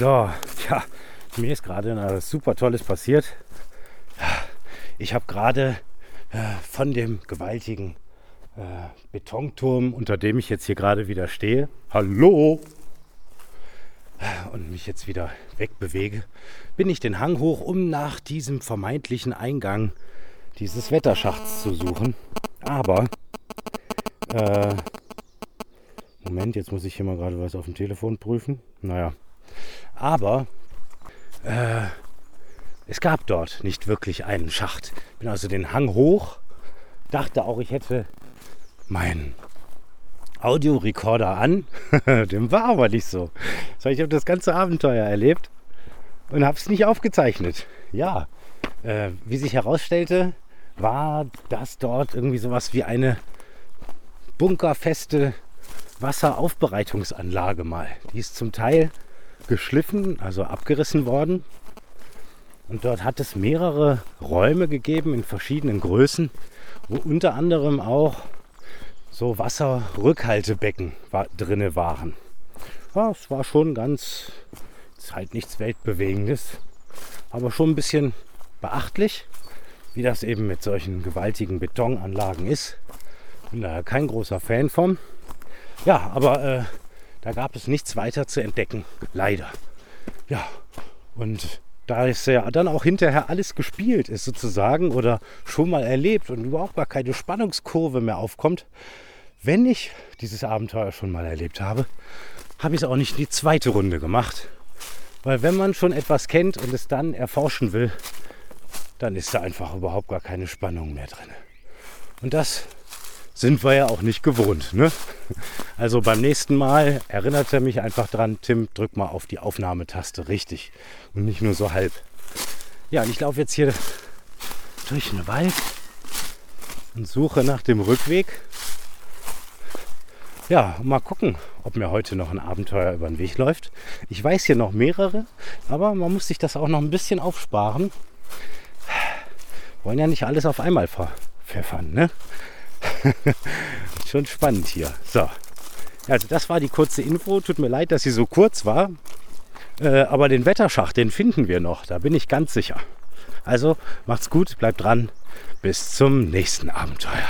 So, ja, mir ist gerade etwas super Tolles passiert. Ich habe gerade äh, von dem gewaltigen äh, Betonturm, unter dem ich jetzt hier gerade wieder stehe, hallo, und mich jetzt wieder wegbewege, bin ich den Hang hoch, um nach diesem vermeintlichen Eingang dieses Wetterschachts zu suchen. Aber, äh, Moment, jetzt muss ich hier mal gerade was auf dem Telefon prüfen. Naja, aber äh, es gab dort nicht wirklich einen Schacht. Bin also den Hang hoch, dachte auch, ich hätte meinen Audiorekorder an. Dem war aber nicht so. ich habe das ganze Abenteuer erlebt und habe es nicht aufgezeichnet. Ja, äh, wie sich herausstellte, war das dort irgendwie sowas wie eine bunkerfeste Wasseraufbereitungsanlage mal. Die ist zum Teil geschliffen, also abgerissen worden. Und dort hat es mehrere Räume gegeben in verschiedenen Größen, wo unter anderem auch so Wasserrückhaltebecken war, drinne waren. Ja, es war schon ganz, ist halt nichts Weltbewegendes, aber schon ein bisschen beachtlich, wie das eben mit solchen gewaltigen Betonanlagen ist. Bin da kein großer Fan von. Ja, aber äh, da gab es nichts weiter zu entdecken, leider. Ja, und da es ja dann auch hinterher alles gespielt ist sozusagen oder schon mal erlebt und überhaupt gar keine Spannungskurve mehr aufkommt, wenn ich dieses Abenteuer schon mal erlebt habe, habe ich es auch nicht die zweite Runde gemacht. Weil wenn man schon etwas kennt und es dann erforschen will, dann ist da einfach überhaupt gar keine Spannung mehr drin. Und das sind wir ja auch nicht gewohnt. Ne? Also beim nächsten Mal erinnert er mich einfach dran, Tim, drück mal auf die Aufnahmetaste richtig und nicht nur so halb. Ja, und ich laufe jetzt hier durch den Wald und suche nach dem Rückweg. Ja, mal gucken, ob mir heute noch ein Abenteuer über den Weg läuft. Ich weiß hier noch mehrere, aber man muss sich das auch noch ein bisschen aufsparen. Wollen ja nicht alles auf einmal verpfeffern, ne? Schon spannend hier. So. Also das war die kurze Info. Tut mir leid, dass sie so kurz war. Äh, aber den Wetterschacht, den finden wir noch. Da bin ich ganz sicher. Also macht's gut, bleibt dran. Bis zum nächsten Abenteuer.